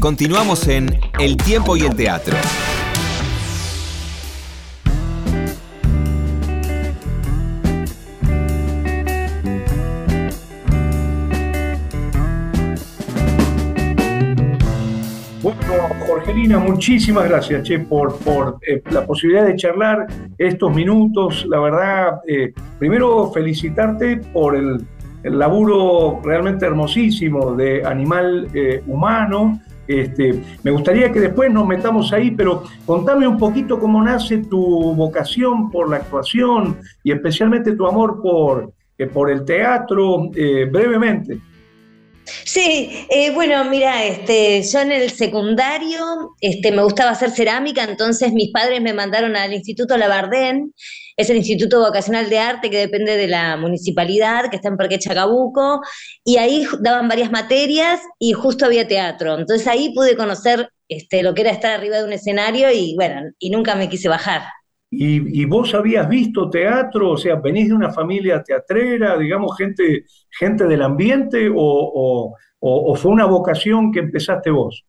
Continuamos en El tiempo y el teatro. Jorgelina, muchísimas gracias, Che, por, por eh, la posibilidad de charlar estos minutos. La verdad, eh, primero felicitarte por el, laburo realmente hermosísimo de Animal eh, Humano. Este, me gustaría que después nos metamos ahí, pero contame un poquito cómo nace tu vocación por la actuación y especialmente tu amor por, por el teatro, brevemente. Sí, eh, bueno, mira, este, yo en el secundario este, me gustaba hacer cerámica, entonces mis padres me mandaron al Instituto Labardén, es el Instituto Vocacional de Arte que depende de la municipalidad, que está en Parque Chacabuco, y ahí daban varias materias y justo había teatro. Entonces ahí pude conocer este, lo que era estar arriba de un escenario y bueno, y nunca me quise bajar. ¿Y, vos habías visto teatro? O sea, ¿venís de una familia teatrera, digamos, gente, gente del ambiente o, fue una vocación que empezaste vos?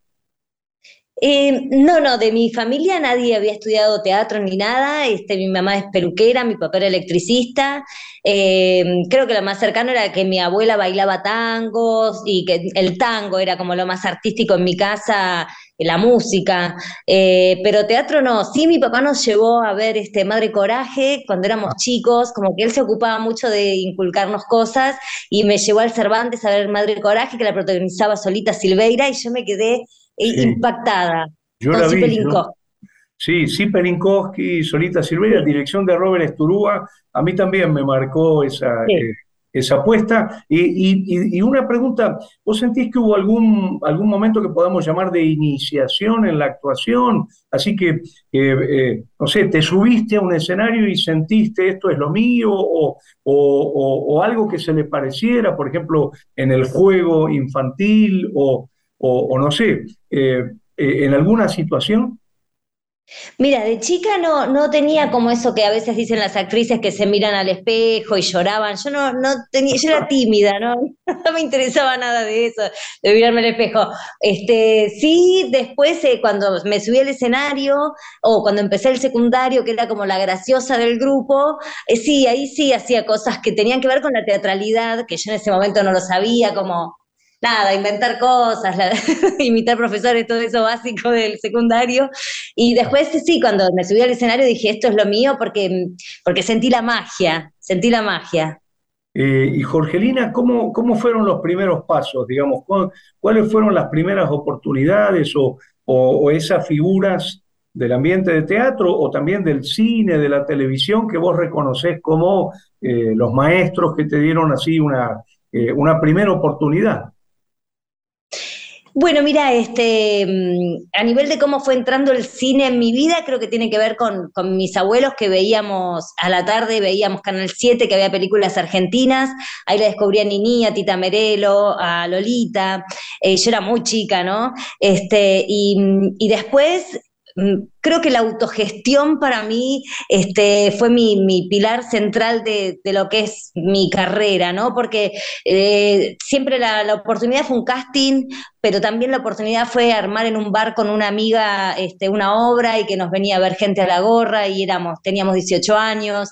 Eh, no, no, de mi familia nadie había estudiado teatro ni nada. Este, mi mamá es peluquera, mi papá era electricista. Eh, creo que lo más cercano era que mi abuela bailaba tangos y que el tango era como lo más artístico en mi casa la música, eh, pero teatro no. Sí, mi papá nos llevó a ver este Madre Coraje cuando éramos ah. chicos, como que él se ocupaba mucho de inculcarnos cosas y me llevó al Cervantes a ver Madre Coraje que la protagonizaba Solita Silveira y yo me quedé eh, impactada. Yo la vi, Sí, sí, Pelinkowski, Solita Silveira, dirección de Robert Esturúa, a mí también me marcó esa, eh, esa apuesta. Y, una pregunta, ¿vos sentís que hubo algún, algún momento que podamos llamar de iniciación en la actuación? Así que, eh, no sé, te subiste a un escenario y sentiste esto es lo mío o, o, algo que se le pareciera, por ejemplo, en el juego infantil o, no sé, eh, eh, en alguna situación? Mira, de chica no, no tenía como eso que a veces dicen las actrices que se miran al espejo y lloraban. Yo no, no tenía, yo era tímida, ¿no? Me interesaba nada de eso, de mirarme al espejo. Este, sí, después eh, cuando me subí al escenario o cuando empecé el secundario, que era como la graciosa del grupo, eh, sí, ahí sí hacía cosas que tenían que ver con la teatralidad, que yo en ese momento no lo sabía, como nada, inventar cosas, imitar profesores, todo eso básico del secundario. Y después, sí, cuando me subí al escenario dije, esto es lo mío porque, porque sentí la magia, sentí la magia. Eh, y Jorgelina, ¿cómo, ¿cómo fueron los primeros pasos? Digamos, ¿cuáles fueron las primeras oportunidades o, o, esas figuras del ambiente de teatro o también del cine, de la televisión, que vos reconoces como eh, los maestros que te dieron así una, eh, una primera oportunidad? Bueno, mira, este, mm, a nivel de cómo fue entrando el cine en mi vida, creo que tiene que ver con, mis abuelos que veíamos a la tarde, veíamos Canal 7, que había películas argentinas, ahí la descubrí a Nini, a Tita Merelo, a Lolita, eh, yo era muy chica, ¿no? Este, y, y después Mm, creo que la autogestión para mí este, fue mi, pilar central de, lo que es mi carrera, ¿no? Porque eh, siempre la, oportunidad fue un casting, pero también la oportunidad fue armar en un bar con una amiga este, una obra y que nos venía a ver gente a la gorra y éramos, teníamos 18 años.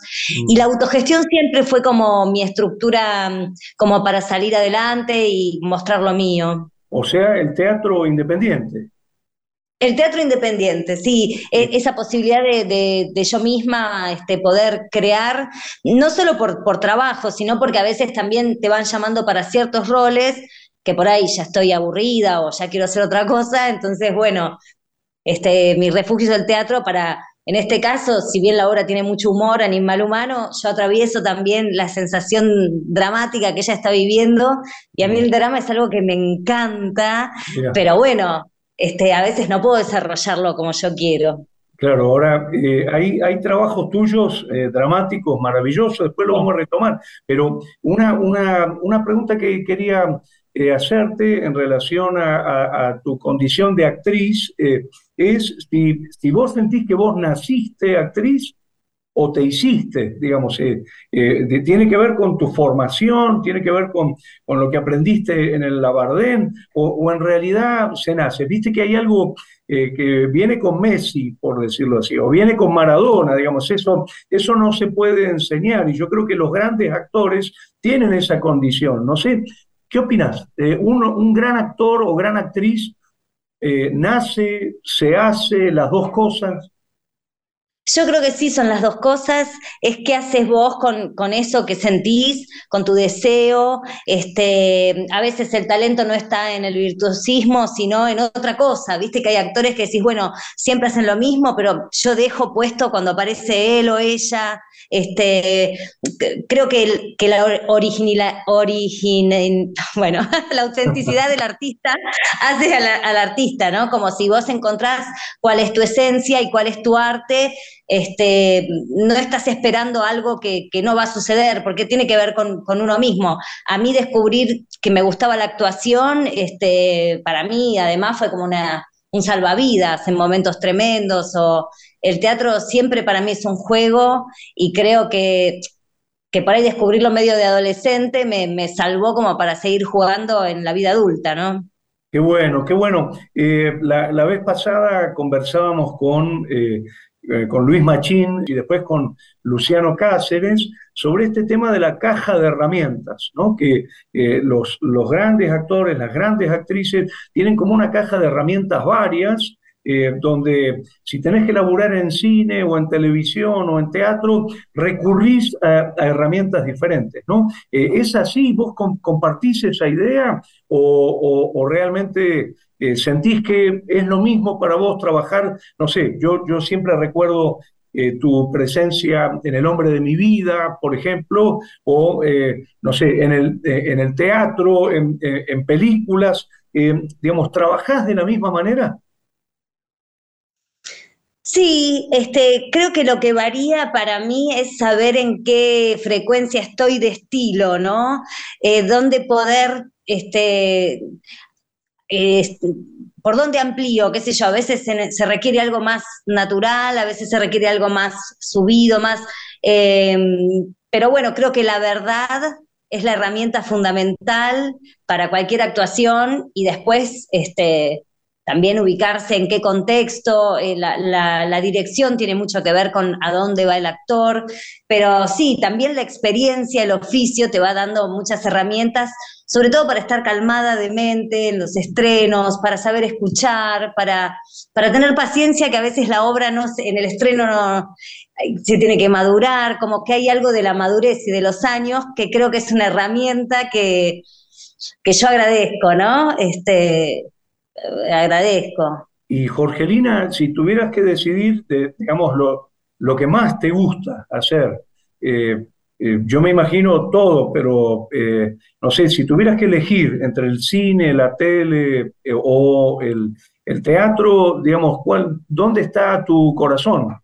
Y la autogestión siempre fue como mi estructura mm, como para salir adelante y mostrar lo mío. O sea, el teatro independiente. El teatro independiente, sí, e, esa posibilidad de, yo misma este, poder crear, no solo por, por, trabajo, sino porque a veces también te van llamando para ciertos roles que por ahí ya estoy aburrida o ya quiero hacer otra cosa, entonces, bueno, este, mi refugio es el teatro para, en este caso, si bien la obra tiene mucho humor, animal humano, yo atravieso también la sensación dramática que ella está viviendo y a mí el drama es algo que me encanta, pero bueno, este, a veces no puedo desarrollarlo como yo quiero. Claro, ahora eh, hay, hay, trabajos tuyos eh, dramáticos, maravillosos, después lo vamos a retomar, pero una, una, una pregunta que quería eh, hacerte en relación a, tu condición de actriz es si, si, vos sentís que vos naciste actriz o te hiciste, digamos, eh, eh, tiene que ver con tu formación, tiene que ver con, con lo que aprendiste en el Labardén, o, en realidad se nace. Viste que hay algo eh, que viene con Messi, por decirlo así, o viene con Maradona, digamos, eso, eso no se puede enseñar, y yo creo que los grandes actores tienen esa condición. No sé, ¿qué opinas? Un, un, gran actor o gran actriz nace, se hace las dos cosas. Yo creo que sí, son las dos cosas. Es qué haces vos con, con, eso que sentís, con tu deseo. Este, a veces el talento no está en el virtuosismo, sino en otra cosa. Viste que hay actores que decís, bueno, siempre hacen lo mismo, pero yo dejo puesto cuando aparece él o ella. Este, creo que, que la bueno, la autenticidad del artista hace al, artista, ¿no? Como si vos encontrás cuál es tu esencia y cuál es tu arte, este, no estás esperando algo que, no va a suceder, porque tiene que ver con, uno mismo. A mí descubrir que me gustaba la actuación, este, para mí además fue como una, un salvavidas en momentos tremendos o el teatro siempre para mí es un juego y creo que, que por ahí descubrirlo medio de adolescente me, salvó como para seguir jugando en la vida adulta, ¿no? Qué bueno, qué bueno. Eh, la, vez pasada conversábamos con, eh, eh, con Luis Machín y después con Luciano Cáceres sobre este tema de la caja de herramientas, ¿no? que los, los grandes actores, las grandes actrices tienen como una caja de herramientas varias eh, donde si tenés que laburar en cine o en televisión o en teatro, recurrís a, herramientas diferentes, ¿no? Eh, ¿Es así? ¿Vos compartís esa idea o, realmente eh, sentís que es lo mismo para vos trabajar? No sé, yo, siempre recuerdo tu presencia en El hombre de mi vida, por ejemplo, o, no sé, en el, teatro, en, películas, digamos, ¿trabajás de la misma manera? Sí, este, creo que lo que varía para mí es saber en qué frecuencia estoy de estilo, ¿no? Eh, poder, este, por dónde amplío, qué sé yo, a veces se, requiere algo más natural, a veces se requiere algo más subido, más... Em, pero bueno, creo que la verdad es la herramienta fundamental para cualquier actuación y después, este, también ubicarse en qué contexto, eh, la, dirección tiene mucho que ver con a dónde va el actor, pero sí, también la experiencia, el oficio te va dando muchas herramientas, sobre todo para estar calmada de mente en los estrenos, para saber escuchar, para, para tener paciencia, que a veces la obra no en el estreno no, se tiene que madurar, como que hay algo de la madurez y de los años que creo que es una herramienta que, que yo agradezco, ¿no? Este, agradezco. Y Jorgelina, si tuvieras que decidir, digamos, lo, lo que más te gusta hacer, eh, eh, yo me imagino todo, pero eh, no sé, si tuvieras que elegir entre el cine, la tele o el, el, teatro, digamos, ¿cuál, ¿dónde está tu corazón?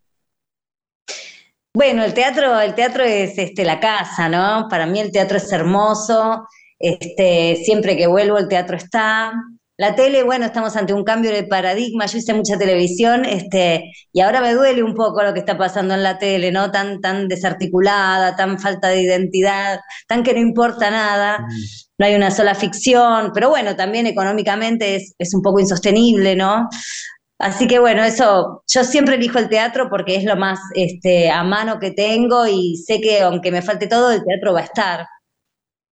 Bueno, el teatro, el teatro es este, la casa, ¿no? Para mí el teatro es hermoso. Este, siempre que vuelvo el teatro está. La tele, bueno, estamos ante un cambio de paradigma. Yo hice mucha televisión, este, y ahora me duele un poco lo que está pasando en la tele, ¿no? Tan, tan desarticulada, tan falta de identidad, tan que no importa nada. Mm. No hay una sola ficción, pero bueno, también económicamente es, un poco insostenible, ¿no? Así que bueno, eso, yo siempre elijo el teatro porque es lo más este, a mano que tengo y sé que aunque me falte todo, el teatro va a estar.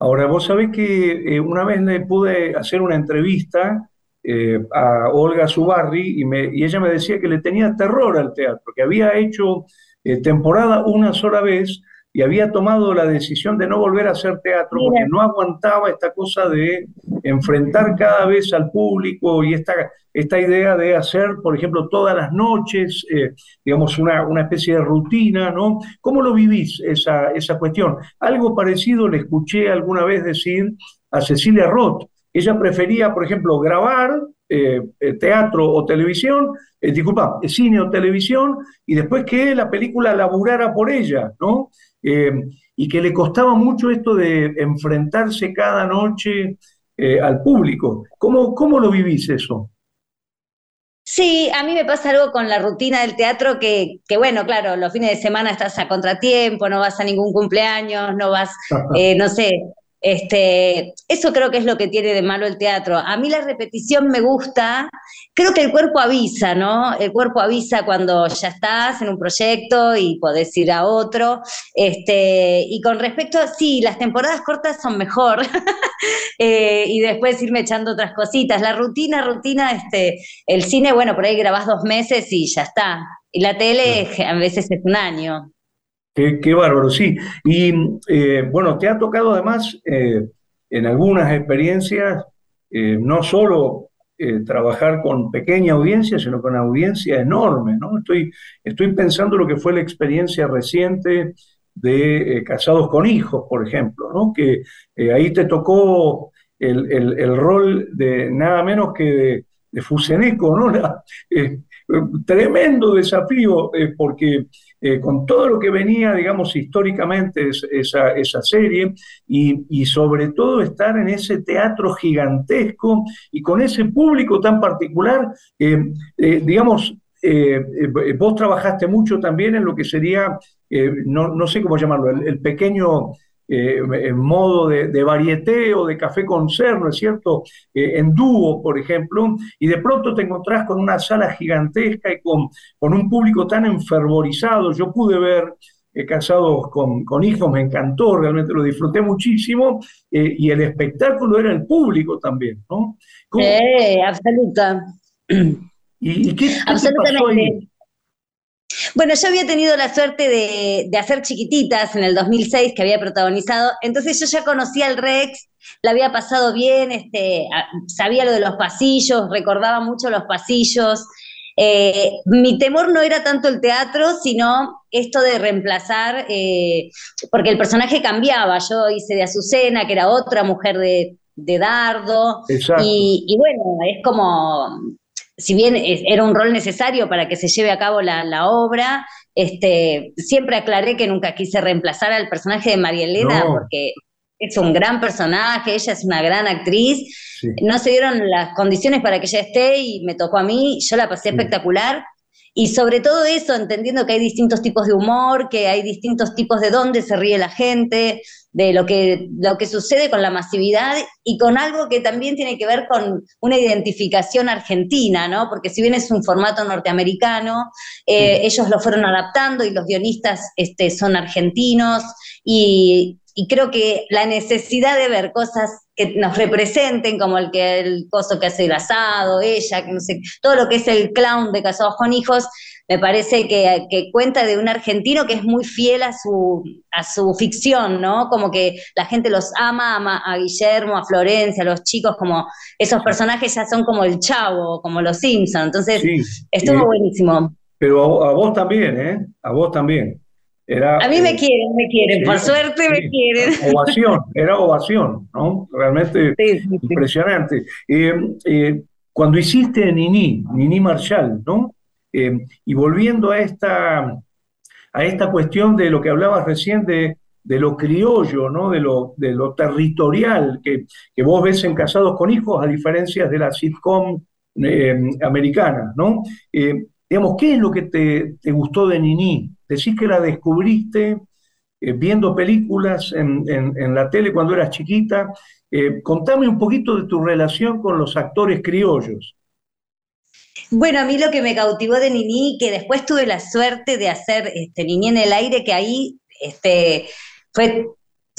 Ahora, vos sabés que eh, una vez le pude hacer una entrevista eh, a Olga Zubarri y, me, y, ella me decía que le tenía terror al teatro, que había hecho eh, temporada una sola vez y había tomado la decisión de no volver a hacer teatro porque no aguantaba esta cosa de enfrentar cada vez al público y esta, esta idea de hacer, por ejemplo, todas las noches, eh, digamos, una, una, especie de rutina, ¿no? ¿Cómo lo vivís esa, esa cuestión? Algo parecido le escuché alguna vez decir a Cecilia Roth. Ella prefería, por ejemplo, grabar eh, eh, teatro o televisión, disculpa, cine o televisión, y después que la película laburara por ella, ¿no? Y que le costaba mucho esto de enfrentarse cada noche al público. ¿Cómo, ¿Cómo lo vivís eso? Sí, a mí me pasa algo con la rutina del teatro que, que, bueno, claro, los fines de semana estás a contratiempo, no vas a ningún cumpleaños, no vas, eh, no sé, este, eso creo que es lo que tiene de malo el teatro. A mí la repetición me gusta, creo que el cuerpo avisa, ¿no? El cuerpo avisa cuando ya estás en un proyecto y podés ir a otro. Este, y con respecto a, sí, las temporadas cortas son mejor. Eh, y después irme echando otras cositas. La rutina, rutina, este, el cine, bueno, por ahí grabás dos meses y ya está. Y la tele a veces es un año. Qué, bárbaro, sí. Y eh, bueno, te ha tocado además eh, en algunas experiencias eh, no solo trabajar con pequeña audiencia, sino con audiencia enorme, ¿no? Estoy, estoy pensando lo que fue la experiencia reciente de Casados con Hijos, por ejemplo, ¿no? Que ahí te tocó el, rol de nada menos que de, de Fuseneco, ¿no? tremendo desafío, porque eh, con todo lo que venía, digamos, históricamente esa, esa serie y, sobre todo estar en ese teatro gigantesco y con ese público tan particular, eh, eh, digamos, vos trabajaste mucho también en lo que sería, no, no, sé cómo llamarlo, el pequeño eh, en modo de, de, varieté o de café con ser, ¿no es cierto? Eh, en dúo, por ejemplo, y de pronto te encontrás con una sala gigantesca y con, con un público tan enfervorizado. Yo pude ver eh, Casados con, con, Hijos, me encantó, realmente lo disfruté muchísimo, y el espectáculo era el público también, ¿no? Sí, absoluta. ¿Y, qué, qué pasó ahí? Bueno, yo había tenido la suerte de, hacer chiquititas en el 2006 que había protagonizado, entonces yo ya conocía al Rex, la había pasado bien, este, sabía lo de los pasillos, recordaba mucho los pasillos. Eh, mi temor no era tanto el teatro, sino esto de reemplazar, eh, porque el personaje cambiaba. Yo hice de Azucena, que era otra mujer de, Dardo. Y, y, bueno, es como si bien era un rol necesario para que se lleve a cabo la, obra, este, siempre aclaré que nunca quise reemplazar al personaje de María Elena, porque es un gran personaje, ella es una gran actriz. No se dieron las condiciones para que ella esté y me tocó a mí, yo la pasé espectacular. Y sobre todo eso, entendiendo que hay distintos tipos de humor, que hay distintos tipos de dónde se ríe la gente, de lo que, lo que sucede con la masividad y con algo que también tiene que ver con una identificación argentina, ¿no? Porque si bien es un formato norteamericano, eh, ellos lo fueron adaptando y los guionistas este, son argentinos y, y creo que la necesidad de ver cosas que nos representen, como el que el coso que hace el asado, ella, que no sé, todo lo que es el clown de Casados con Hijos, me parece que, cuenta de un argentino que es muy fiel a su, a su ficción, ¿no? Como que la gente los ama, ama a Guillermo, a Florencia, a los chicos, como esos personajes ya son como el chavo, como los Simpsons. Entonces, estuvo buenísimo. Pero a, vos también, ¿eh? A vos también. Era, a mí me eh, quieren, me quieren, por suerte me quieren. Ovación, era ovación, ¿no? Realmente impresionante. Eh, eh, cuando hiciste Nini, Nini Marshall, ¿no? Eh, y volviendo a esta, a esta cuestión de lo que hablabas recién de, lo criollo, ¿no? de, lo, de lo territorial que, vos ves en Casados con Hijos, a diferencia de la sitcom americana. ¿no? Eh, digamos, ¿qué es lo que te, gustó de Nini? Decís que la descubriste viendo películas en, en, la tele cuando eras chiquita. contame un poquito de tu relación con los actores criollos. Bueno, a mí lo que me cautivó de Nini, que después tuve la suerte de hacer este, en el aire, que ahí este, fue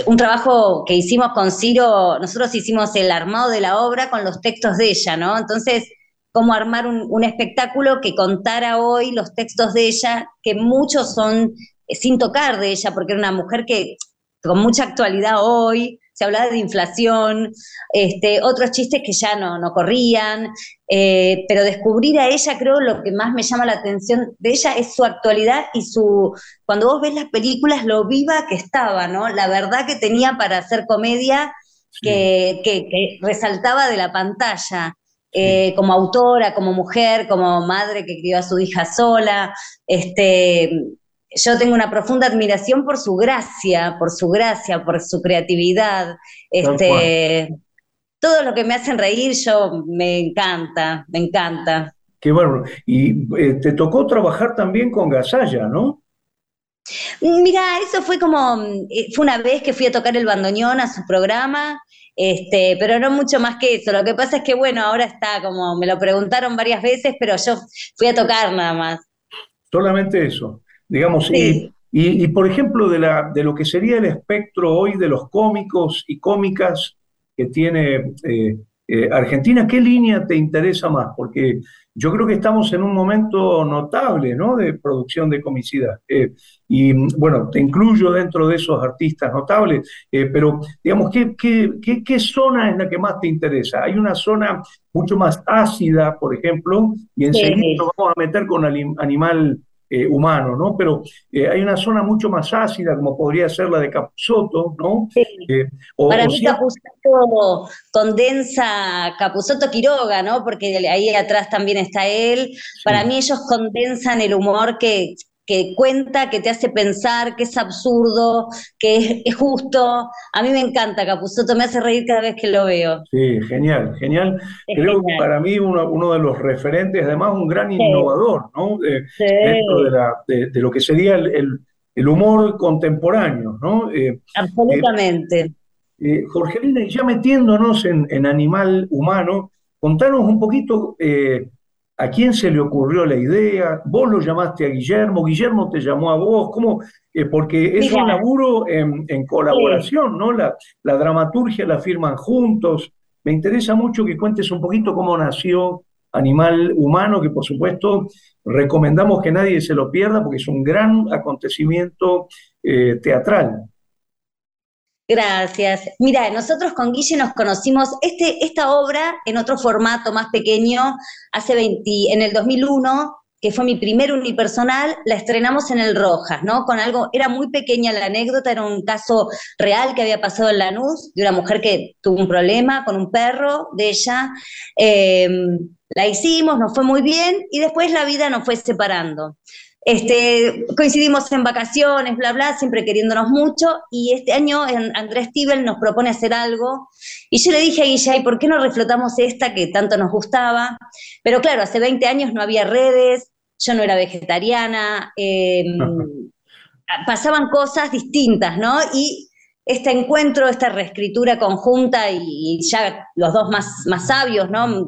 un trabajo que hicimos con Ciro, nosotros hicimos el armado de la obra con los textos de ella, ¿no? Entonces, cómo armar un, un espectáculo que contara hoy los textos de ella, que muchos son eh, sin tocar de ella, porque era una mujer que con mucha actualidad hoy, se hablaba de inflación, este, otros chistes que ya no, no corrían, eh, pero descubrir a ella, creo, lo que más me llama la atención de ella es su actualidad y su, cuando vos ves las películas, lo viva que estaba, ¿no? La verdad que tenía para hacer comedia que, resaltaba de la pantalla. Eh, como autora, como mujer, como madre que crió a su hija sola, este, yo tengo una profunda admiración por su gracia, por su gracia, por su creatividad. Este, todo lo que me hacen reír, yo me encanta, me encanta. qué bueno. Y eh, te tocó trabajar también con Gasalla, ¿no? Mira, eso fue como, eh, fue una vez que fui a tocar el bandoneón a su programa, este, pero no mucho más que eso. Lo que pasa es que, bueno, ahora está como, me lo preguntaron varias veces, pero yo fui a tocar nada más. Solamente eso, digamos, y, por ejemplo, de, la, de lo que sería el espectro hoy de los cómicos y cómicas que tiene eh, eh, Argentina, ¿qué línea te interesa más? Porque yo creo que estamos en un momento notable ¿no? de producción de comicidad. Eh, y bueno, te incluyo dentro de esos artistas notables, pero digamos, ¿qué, qué, qué, zona es la que más te interesa? Hay una zona mucho más ácida, por ejemplo, y enseguida vamos a meter con Animal eh, humano, ¿no? Pero eh, hay una zona mucho más ácida, como podría ser la de Capuzotto, ¿no? Sí. Eh, Para mí Capuzotto condensa Capuzotto Quiroga, ¿no? Porque ahí atrás también está él. Para mí ellos condensan el humor que, que cuenta, que te hace pensar, que es absurdo, que es, justo. A mí me encanta Capuzotto, me hace reír cada vez que lo veo. Sí, genial, genial. Creo que para mí uno, uno, de los referentes, además un gran innovador, ¿no? Dentro de, lo que sería el, humor contemporáneo, ¿no? Eh, Absolutamente. Eh, eh, Jorgelina, ya metiéndonos en, en, animal humano, contanos un poquito ¿A quién se le ocurrió la idea? ¿Vos lo llamaste a Guillermo? ¿Guillermo te llamó a vos? ¿Cómo? Eh, porque es un laburo en, colaboración, ¿no? La, la, dramaturgia la firman juntos. Me interesa mucho que cuentes un poquito cómo nació Animal Humano, que por supuesto recomendamos que nadie se lo pierda porque es un gran acontecimiento eh, teatral. Gracias. Mira, nosotros con Guille nos conocimos este, esta obra en otro formato más pequeño, hace 20, en el 2001, que fue mi primer unipersonal, la estrenamos en el Rojas, ¿no? Con algo, era muy pequeña la anécdota, era un caso real que había pasado en Lanús, de una mujer que tuvo un problema con un perro de ella. Em, la hicimos, nos fue muy bien y después la vida nos fue separando. Este, coincidimos en vacaciones, bla, bla, siempre queriéndonos mucho, y este año Andrés Tibel nos propone hacer algo, y yo le dije a Guille, ¿por qué no reflotamos esta que tanto nos gustaba? Pero claro, hace 20 años no había redes, yo no era vegetariana, em, pasaban cosas distintas, ¿no? Y este encuentro, esta reescritura conjunta y, ya los dos más, más sabios, ¿no?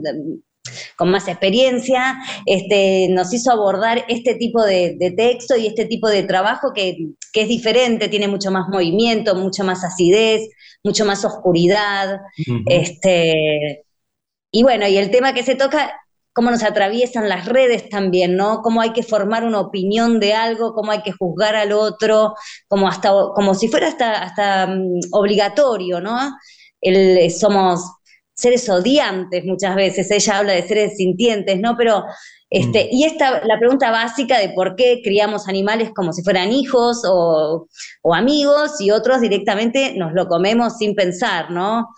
Con más experiencia, este, nos hizo abordar este tipo de, texto y este tipo de trabajo que, es diferente, tiene mucho más movimiento, mucho más acidez, mucho más oscuridad. este, y bueno, y el tema que se toca, cómo nos atraviesan las redes también, ¿no? Cómo hay que formar una opinión de algo, cómo hay que juzgar al otro, como, hasta, como si fuera hasta, hasta mm, obligatorio, ¿no? El, somos seres odiantes muchas veces, ella habla de seres sintientes, ¿no? Pero, este, mm. y esta, la pregunta básica de por qué criamos animales como si fueran hijos o, amigos y otros directamente nos lo comemos sin pensar, ¿no?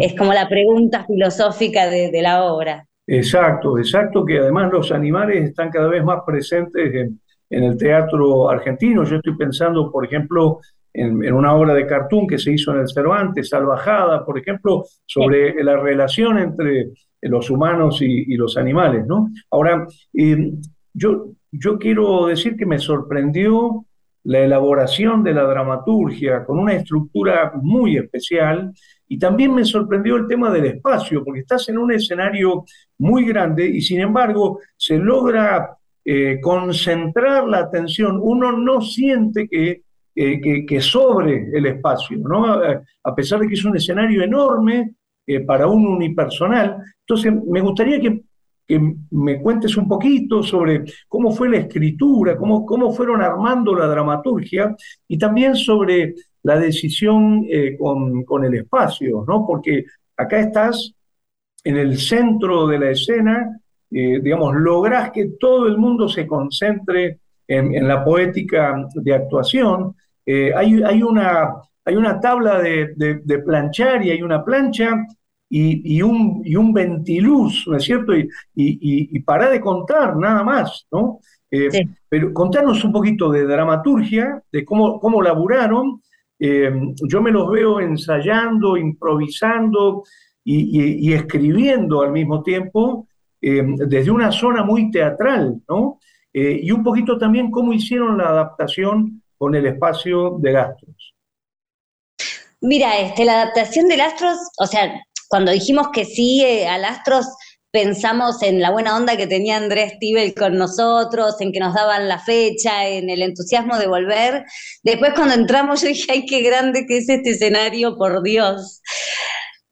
Es como la pregunta filosófica de, la obra. Exacto, exacto, que además los animales están cada vez más presentes en, en el teatro argentino. Yo estoy pensando, por ejemplo, en, una obra de cartoon que se hizo en el Cervantes, Salvajada, por ejemplo, sobre la relación entre los humanos y, los animales, ¿no? Ahora, eh, yo, yo quiero decir que me sorprendió la elaboración de la dramaturgia con una estructura muy especial y también me sorprendió el tema del espacio, porque estás en un escenario muy grande y sin embargo se logra eh, concentrar la atención. Uno no siente que que, sobre el espacio, ¿no? A pesar de que es un escenario enorme eh, para un unipersonal. Entonces, me gustaría que, me cuentes un poquito sobre cómo fue la escritura, cómo, cómo fueron armando la dramaturgia y también sobre la decisión eh, con, el espacio, ¿no? Porque acá estás en el centro de la escena, eh, digamos, lográs que todo el mundo se concentre en, en, la poética de actuación, eh, hay, una, hay una tabla de, planchar y hay una plancha y, un, un ventiluz, ¿no es cierto? Y, y, para de contar, nada más, ¿no? Eh, pero contarnos un poquito de dramaturgia, de cómo, cómo laburaron. Eh, yo me los veo ensayando, improvisando y, escribiendo al mismo tiempo. desde una zona muy teatral, ¿no? y un poquito también cómo hicieron la adaptación con el espacio de Astros. Mira, este, la adaptación del Astros, o sea, cuando dijimos que sí al Astros, pensamos en la buena onda que tenía Andrés Tibel con nosotros, en que nos daban la fecha, en el entusiasmo de volver. Después cuando entramos yo dije, ay, qué grande que es este escenario, por Dios.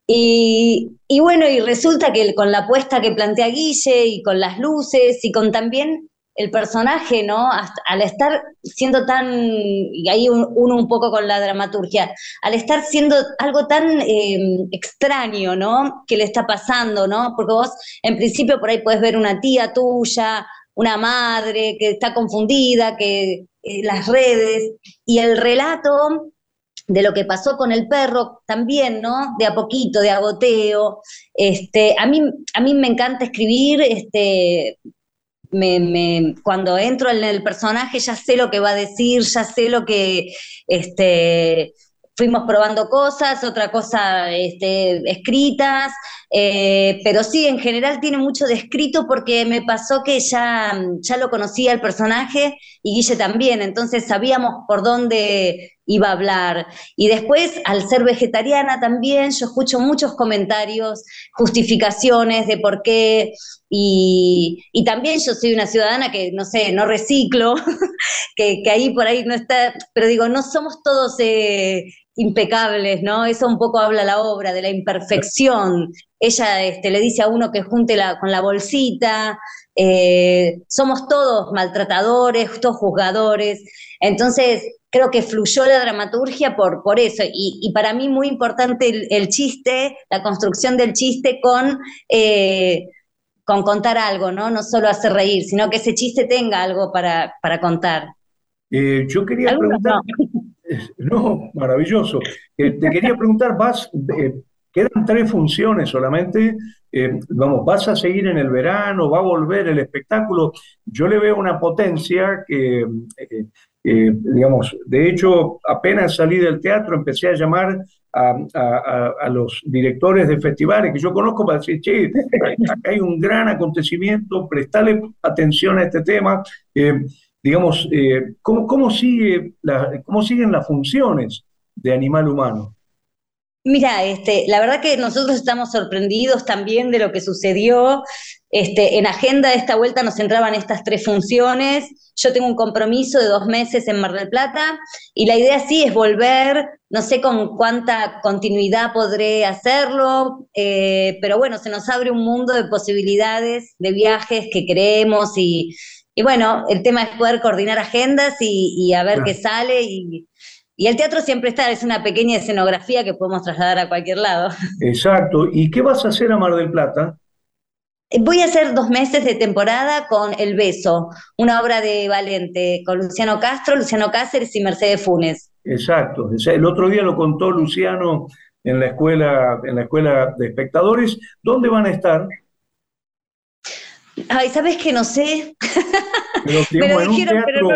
Y bueno, y resulta que con la apuesta que plantea Guille y con las luces y con también el personaje, ¿no? al estar siendo tan, y ahí uno un poco con la dramaturgia, al estar siendo algo tan em, extraño, ¿no? Que le está pasando, ¿no? Porque vos en principio por ahí puedes ver una tía tuya, una madre que está confundida, que eh, las redes, y el relato de lo que pasó con el perro también, ¿no? De a poquito, de agoteo. Este, a mí, a mí me encanta escribir, este, me, cuando entro en el personaje ya sé lo que va a decir, ya sé lo que este, fuimos probando cosas, otra cosa este, escritas, eh, pero sí, en general tiene mucho de escrito porque me pasó que ya, ya lo conocía el personaje y Guille también, entonces sabíamos por dónde iba a hablar. Y después, al ser vegetariana también, yo escucho muchos comentarios, justificaciones de por qué, y, también yo soy una ciudadana que, no sé, no reciclo, que, ahí por ahí no está, pero digo, no somos todos eh, impecables, ¿no? Eso un poco habla la obra, de la imperfección. Ella este, le dice a uno que junte la, con la bolsita, eh, somos todos maltratadores, todos juzgadores. Entonces, creo que fluyó la dramaturgia por, por eso. Y, para mí muy importante el, chiste, la construcción del chiste con, eh, con contar algo, ¿no? No solo hacer reír, sino que ese chiste tenga algo para, contar. Eh, yo quería preguntar... No. maravilloso. te quería preguntar, vas, quedan tres funciones solamente eh, vamos, vas a seguir en el verano, va a volver el espectáculo. Yo le veo una potencia que, eh, eh, digamos, de hecho, apenas salí del teatro, empecé a llamar a, los directores de festivales que yo conozco para decir, che, acá hay un gran acontecimiento, prestale atención a este tema. digamos, ¿cómo, cómo, sigue ¿cómo siguen las funciones de Animal Humano? Mira, este, la verdad que nosotros estamos sorprendidos también de lo que sucedió. Este, en agenda de esta vuelta nos entraban estas tres funciones. Yo tengo un compromiso de dos meses en Mar del Plata y la idea sí es volver. No sé con cuánta continuidad podré hacerlo, eh, pero bueno, se nos abre un mundo de posibilidades, de viajes que queremos y, bueno, el tema es poder coordinar agendas y, a ver qué sale y y el teatro siempre está, es una pequeña escenografía que podemos trasladar a cualquier lado. Exacto. ¿Y qué vas a hacer a Mar del Plata? Eh, voy a hacer dos meses de temporada con El Beso, una obra de Valente, con Luciano Castro, Luciano Cáceres y Mercedes Funes. Exacto. El otro día lo contó Luciano en la escuela, en la escuela de espectadores. ¿Dónde van a estar? Ay, ¿sabes que no sé? Pero, digamos, en un teatro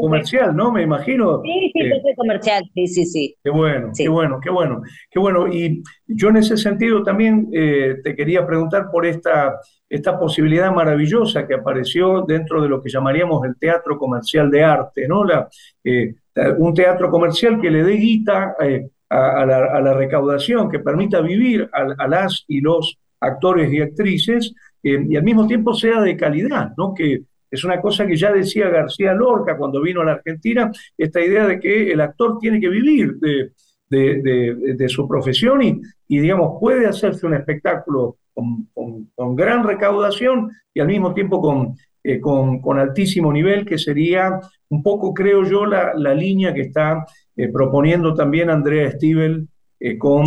comercial, ¿no? Me imagino. Sí, sí, eh, comercial, sí, sí, sí. Qué bueno, qué bueno, qué bueno, qué bueno. Y yo en ese sentido también eh, te quería preguntar por esta, esta posibilidad maravillosa que apareció dentro de lo que llamaríamos el teatro comercial de arte, ¿no? La, eh, un teatro comercial que le dé guita a, la, recaudación, que permita vivir a, las y los actores y actrices y al mismo tiempo sea de calidad, ¿no? Que, es una cosa que ya decía García Lorca cuando vino a la Argentina, esta idea de que el actor tiene que vivir de, su profesión y, y, digamos, puede hacerse un espectáculo con, gran recaudación y al mismo tiempo eh, con, con, altísimo nivel, que sería un poco, creo yo, la, línea que está eh, proponiendo también Andrea Stivel eh, con,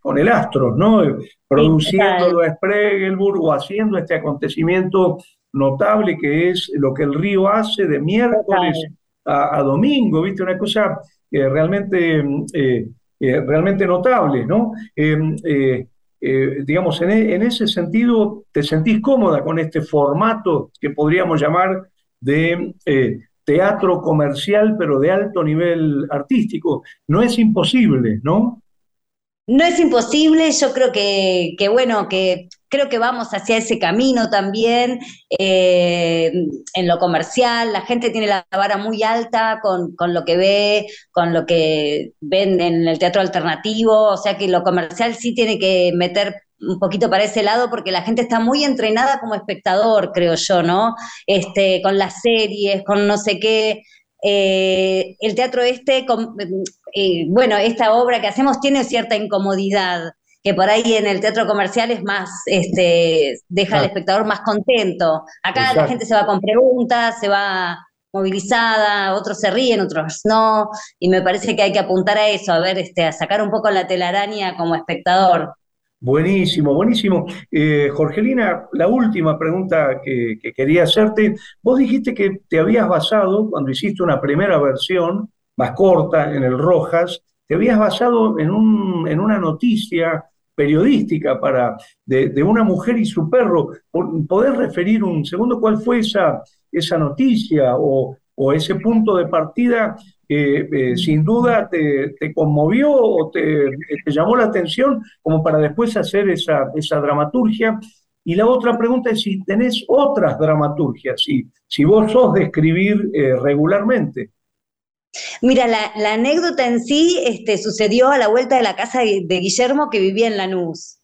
con el Astros, ¿no? Produciendo a Spregelburg o haciendo este acontecimiento notable que es lo que el río hace de miércoles a, domingo, ¿viste? Una cosa eh, realmente, eh, eh, realmente notable, ¿no? Em, digamos, en, en, ese sentido, ¿te sentís cómoda con este formato que podríamos llamar de teatro comercial, pero de alto nivel artístico? No es imposible, ¿no? No es imposible, yo creo que, bueno, que creo que vamos hacia ese camino también eh, en lo comercial. La gente tiene la vara muy alta con, con, lo que ve, con lo que ven en el teatro alternativo, o sea que lo comercial sí tiene que meter un poquito para ese lado porque la gente está muy entrenada como espectador, creo yo, ¿no? Este, con las series, con no sé qué. Eh, el teatro este, eh, bueno, esta obra que hacemos tiene cierta incomodidad, que por ahí en el teatro comercial es más, este, deja al espectador más contento. Acá la gente se va con preguntas, se va movilizada, otros se ríen, otros no, y me parece que hay que apuntar a eso, a ver, este, a sacar un poco la telaraña como espectador. Buenísimo, buenísimo. Eh, Jorgelina, la última pregunta que, quería hacerte. Vos dijiste que te habías basado, cuando hiciste una primera versión, más corta, en el Rojas, te habías basado en, un, en una noticia periodística para, de, una mujer y su perro. ¿Podés referir un segundo cuál fue esa, esa noticia o, o ese punto de partida que eh, sin duda te, conmovió o te, llamó la atención como para después hacer esa, esa dramaturgia. Y la otra pregunta es si tenés otras dramaturgias, si, si vos sos de escribir eh, regularmente. Mira, la, anécdota en sí este, sucedió a la vuelta de la casa de, de Guillermo que vivía en Lanús.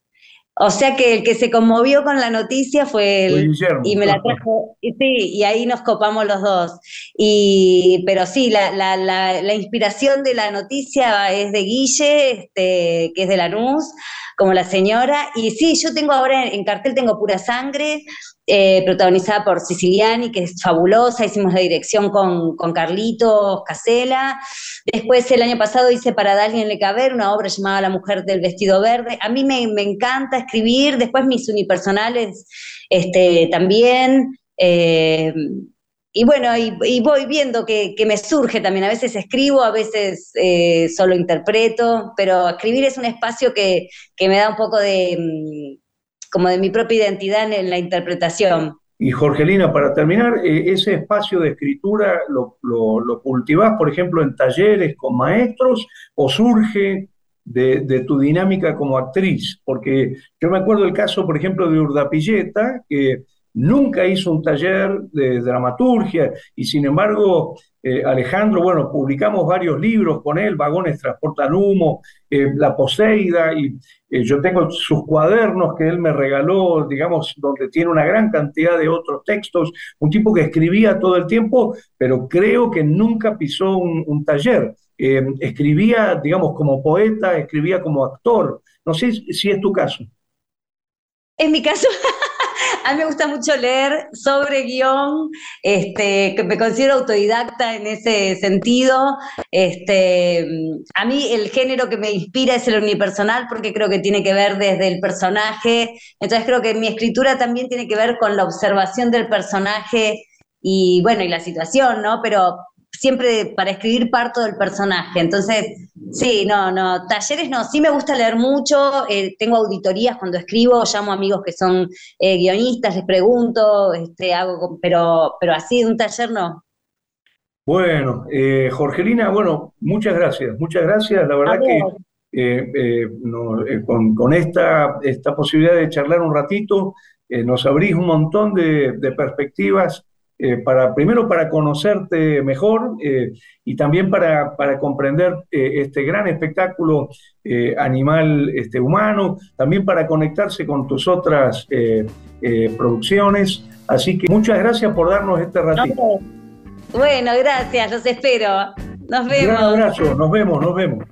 O sea que el que se conmovió con la noticia fue él. y me la trajo, y sí, y ahí nos copamos los dos. Y, pero sí, la, la, la, inspiración de la noticia es de Guille, este, que es de Lanús, como la señora. Y sí, yo tengo ahora en cartel, tengo pura sangre, eh, protagonizada por Siciliani, que es fabulosa, hicimos la dirección con, con Carlitos Casela. Después el año pasado hice para Dalien Le Caber una obra llamada La mujer del vestido verde. A mí me, encanta escribir, después mis unipersonales este, también. Eh, y bueno, y, voy viendo que, me surge también. A veces escribo, a veces eh, solo interpreto, pero escribir es un espacio que, que me da un poco de mm, como de mi propia identidad en la interpretación. Y Jorgelina, para terminar, eh, ese espacio de escritura lo, lo, cultivás, por ejemplo, en talleres con maestros o surge de, tu dinámica como actriz? Porque yo me acuerdo el caso, por ejemplo, de Urdapilleta, que nunca hizo un taller de dramaturgia y sin embargo eh, Alejandro, bueno, publicamos varios libros con él, Vagones Transportan Humo, eh, La Poseida, y eh, yo tengo sus cuadernos que él me regaló, digamos, donde tiene una gran cantidad de otros textos, un tipo que escribía todo el tiempo, pero creo que nunca pisó un, taller. escribía, digamos, como poeta, escribía como actor. No sé si es tu caso. En mi caso, a mí me gusta mucho leer sobre guion, este, que me considero autodidacta en ese sentido. Este, a mí el género que me inspira es el unipersonal porque creo que tiene que ver desde el personaje. Entonces creo que mi escritura también tiene que ver con la observación del personaje y bueno, y la situación, ¿no? Pero siempre para escribir parto del personaje. Entonces, sí, no, no, talleres no, sí me gusta leer mucho, eh, tengo auditorías cuando escribo, llamo a amigos que son eh, guionistas, les pregunto, este, hago, pero, pero así de un taller no. Bueno, eh, Jorgelina, bueno, muchas gracias, muchas gracias, la verdad que con, esta, esta posibilidad de charlar un ratito, nos abrís un montón de, de perspectivas eh, para, primero para conocerte mejor eh, y también para, para comprender eh, este gran espectáculo animal este, humano, también para conectarse con tus otras producciones. Así que muchas gracias por darnos este ratito. Bueno, gracias, los espero. Nos vemos. Un abrazo, nos vemos, nos vemos.